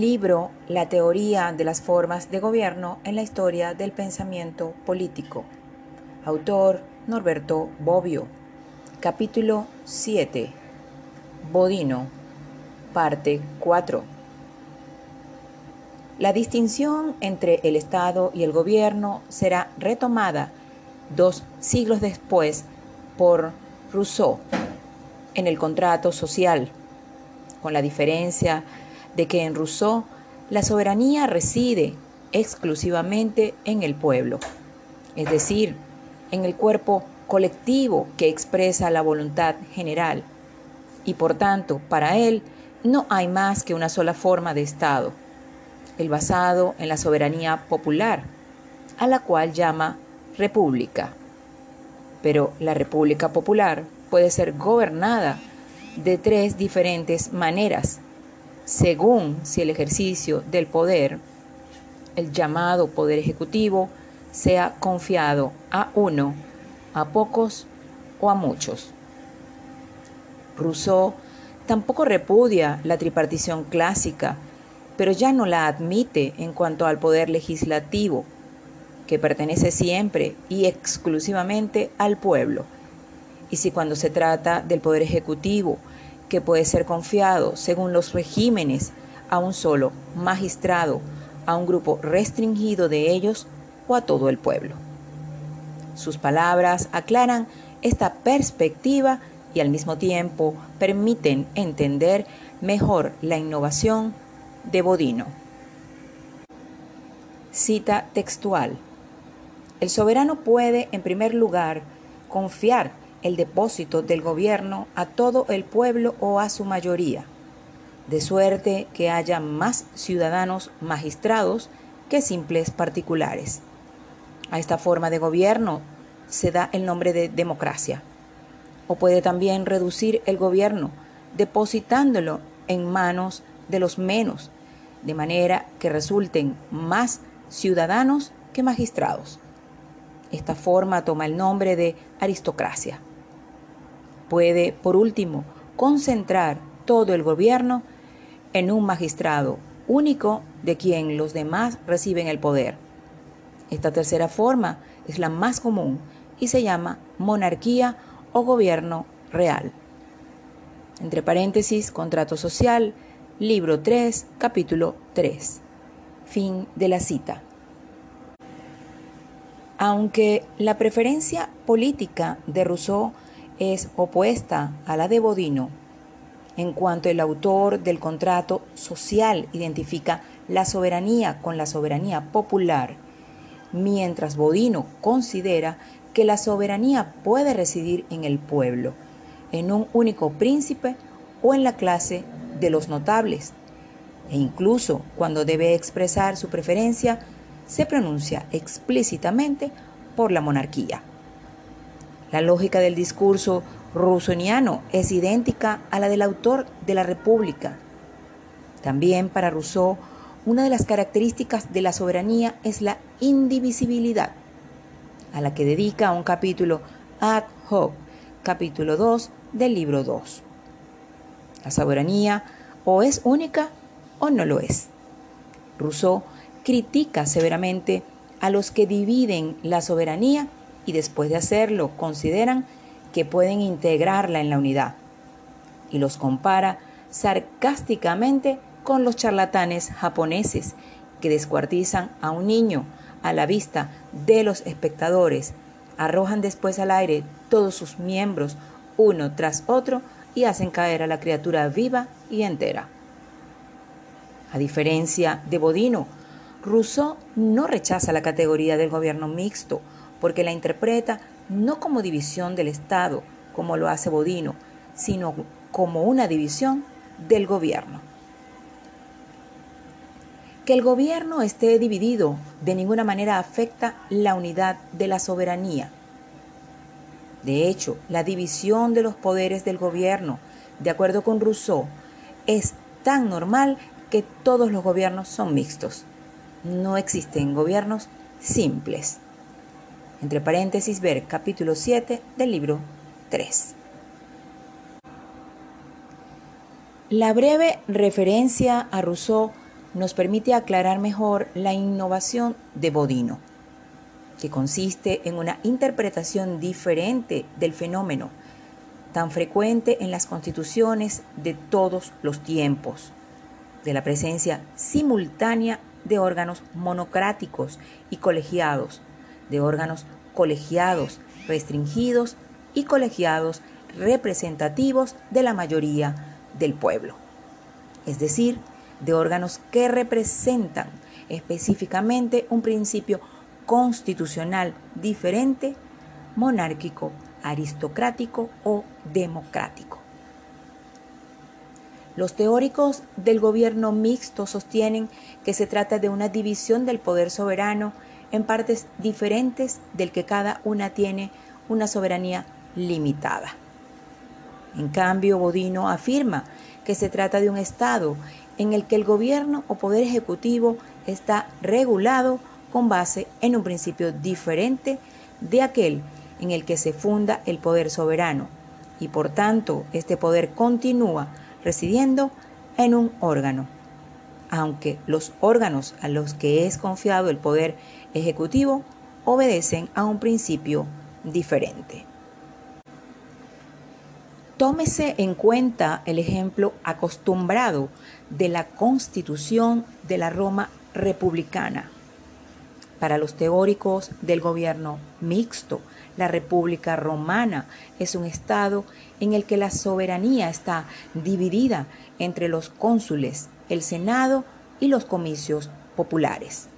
Libro La teoría de las formas de gobierno en la historia del pensamiento político. Autor Norberto Bobbio. Capítulo 7. Bodino. Parte 4. La distinción entre el Estado y el gobierno será retomada dos siglos después por Rousseau en el contrato social, con la diferencia de que en Rousseau la soberanía reside exclusivamente en el pueblo, es decir, en el cuerpo colectivo que expresa la voluntad general, y por tanto, para él no hay más que una sola forma de Estado, el basado en la soberanía popular, a la cual llama república. Pero la república popular puede ser gobernada de tres diferentes maneras, según si el ejercicio del poder, el llamado poder ejecutivo, sea confiado a uno, a pocos o a muchos. Rousseau tampoco repudia la tripartición clásica, pero ya no la admite en cuanto al poder legislativo, que pertenece siempre y exclusivamente al pueblo. Y si cuando se trata del poder ejecutivo que puede ser confiado, según los regímenes, a un solo magistrado, a un grupo restringido de ellos o a todo el pueblo. Sus palabras aclaran esta perspectiva y al mismo tiempo permiten entender mejor la innovación de Bodino. Cita textual. El soberano puede, en primer lugar, confiar el depósito del gobierno a todo el pueblo o a su mayoría, de suerte que haya más ciudadanos magistrados que simples particulares. A esta forma de gobierno se da el nombre de democracia. O puede también reducir el gobierno depositándolo en manos de los menos, de manera que resulten más ciudadanos que magistrados. Esta forma toma el nombre de aristocracia. Puede, por último, concentrar todo el gobierno en un magistrado único de quien los demás reciben el poder. Esta tercera forma es la más común y se llama monarquía o gobierno real. Entre paréntesis, contrato social, libro 3, capítulo 3. Fin de la cita. Aunque la preferencia política de Rousseau es opuesta a la de Bodino, en cuanto el autor del contrato social identifica la soberanía con la soberanía popular, mientras Bodino considera que la soberanía puede residir en el pueblo, en un único príncipe o en la clase de los notables, e incluso cuando debe expresar su preferencia, se pronuncia explícitamente por la monarquía. La lógica del discurso rusoniano es idéntica a la del autor de la República. También para Rousseau, una de las características de la soberanía es la indivisibilidad, a la que dedica un capítulo ad hoc, capítulo 2 del libro 2. La soberanía o es única o no lo es. Rousseau critica severamente a los que dividen la soberanía y después de hacerlo consideran que pueden integrarla en la unidad. Y los compara sarcásticamente con los charlatanes japoneses que descuartizan a un niño a la vista de los espectadores, arrojan después al aire todos sus miembros uno tras otro y hacen caer a la criatura viva y entera. A diferencia de Bodino, Rousseau no rechaza la categoría del gobierno mixto, porque la interpreta no como división del Estado, como lo hace Bodino, sino como una división del gobierno. Que el gobierno esté dividido de ninguna manera afecta la unidad de la soberanía. De hecho, la división de los poderes del gobierno, de acuerdo con Rousseau, es tan normal que todos los gobiernos son mixtos no existen gobiernos simples. Entre paréntesis, ver capítulo 7 del libro 3. La breve referencia a Rousseau nos permite aclarar mejor la innovación de Bodino, que consiste en una interpretación diferente del fenómeno, tan frecuente en las constituciones de todos los tiempos, de la presencia simultánea de órganos monocráticos y colegiados, de órganos colegiados restringidos y colegiados representativos de la mayoría del pueblo, es decir, de órganos que representan específicamente un principio constitucional diferente, monárquico, aristocrático o democrático. Los teóricos del gobierno mixto sostienen que se trata de una división del poder soberano en partes diferentes del que cada una tiene una soberanía limitada. En cambio, Bodino afirma que se trata de un Estado en el que el gobierno o poder ejecutivo está regulado con base en un principio diferente de aquel en el que se funda el poder soberano y por tanto este poder continúa residiendo en un órgano, aunque los órganos a los que es confiado el poder ejecutivo obedecen a un principio diferente. Tómese en cuenta el ejemplo acostumbrado de la constitución de la Roma republicana. Para los teóricos del gobierno mixto, la República Romana es un Estado en el que la soberanía está dividida entre los cónsules, el Senado y los comicios populares.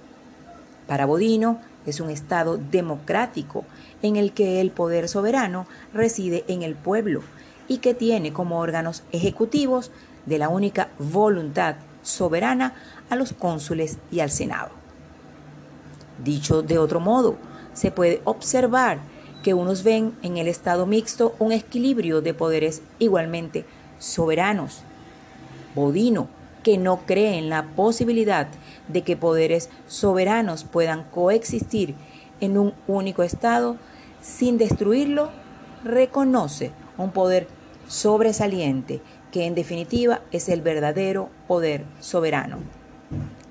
Para Bodino es un Estado democrático en el que el poder soberano reside en el pueblo y que tiene como órganos ejecutivos de la única voluntad soberana a los cónsules y al Senado. Dicho de otro modo, se puede observar que unos ven en el Estado mixto un equilibrio de poderes igualmente soberanos. Bodino, que no cree en la posibilidad de que poderes soberanos puedan coexistir en un único Estado sin destruirlo, reconoce un poder sobresaliente que en definitiva es el verdadero poder soberano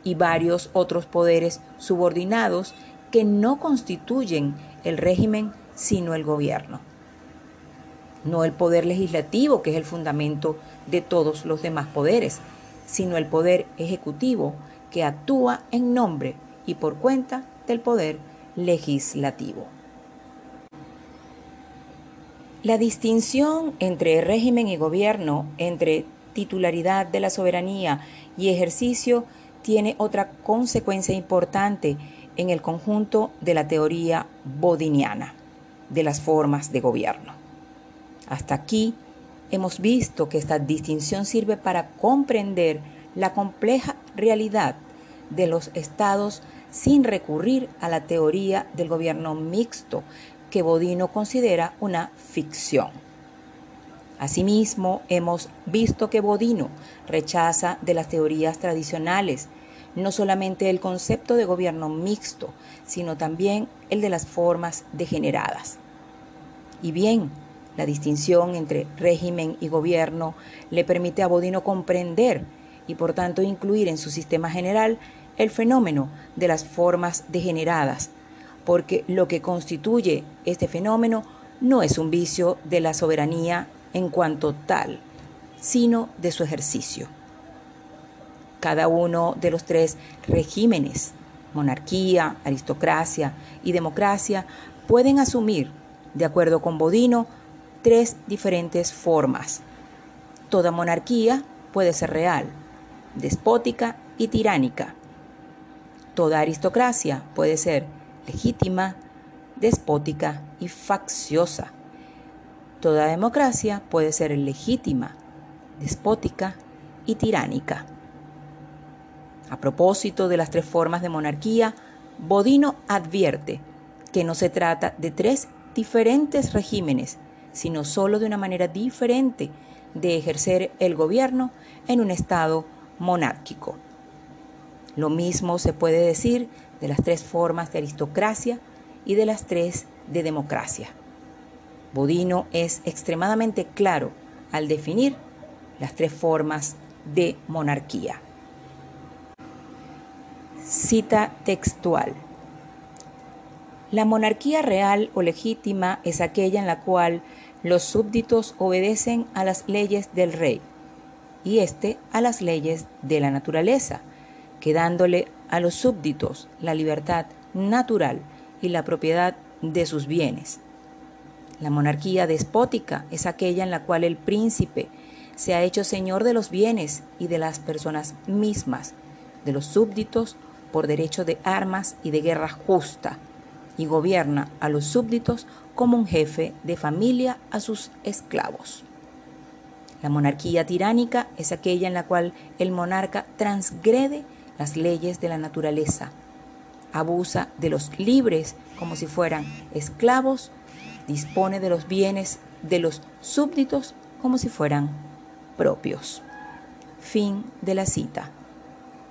y varios otros poderes subordinados que no constituyen el régimen sino el gobierno. No el poder legislativo, que es el fundamento de todos los demás poderes, sino el poder ejecutivo, que actúa en nombre y por cuenta del poder legislativo. La distinción entre régimen y gobierno, entre titularidad de la soberanía y ejercicio, tiene otra consecuencia importante en el conjunto de la teoría bodiniana de las formas de gobierno. Hasta aquí hemos visto que esta distinción sirve para comprender la compleja realidad de los estados sin recurrir a la teoría del gobierno mixto que Bodino considera una ficción. Asimismo, hemos visto que Bodino rechaza de las teorías tradicionales no solamente el concepto de gobierno mixto, sino también el de las formas degeneradas. Y bien, la distinción entre régimen y gobierno le permite a Bodino comprender y por tanto incluir en su sistema general el fenómeno de las formas degeneradas, porque lo que constituye este fenómeno no es un vicio de la soberanía en cuanto tal, sino de su ejercicio. Cada uno de los tres regímenes, monarquía, aristocracia y democracia, pueden asumir, de acuerdo con Bodino, tres diferentes formas. Toda monarquía puede ser real, despótica y tiránica. Toda aristocracia puede ser legítima, despótica y facciosa. Toda democracia puede ser legítima, despótica y tiránica. A propósito de las tres formas de monarquía, Bodino advierte que no se trata de tres diferentes regímenes, sino solo de una manera diferente de ejercer el gobierno en un Estado monárquico. Lo mismo se puede decir de las tres formas de aristocracia y de las tres de democracia. Bodino es extremadamente claro al definir las tres formas de monarquía. Cita textual. La monarquía real o legítima es aquella en la cual los súbditos obedecen a las leyes del rey y éste a las leyes de la naturaleza, quedándole a los súbditos la libertad natural y la propiedad de sus bienes. La monarquía despótica es aquella en la cual el príncipe se ha hecho señor de los bienes y de las personas mismas, de los súbditos por derecho de armas y de guerra justa, y gobierna a los súbditos como un jefe de familia a sus esclavos. La monarquía tiránica es aquella en la cual el monarca transgrede las leyes de la naturaleza, abusa de los libres como si fueran esclavos, dispone de los bienes de los súbditos como si fueran propios. Fin de la cita.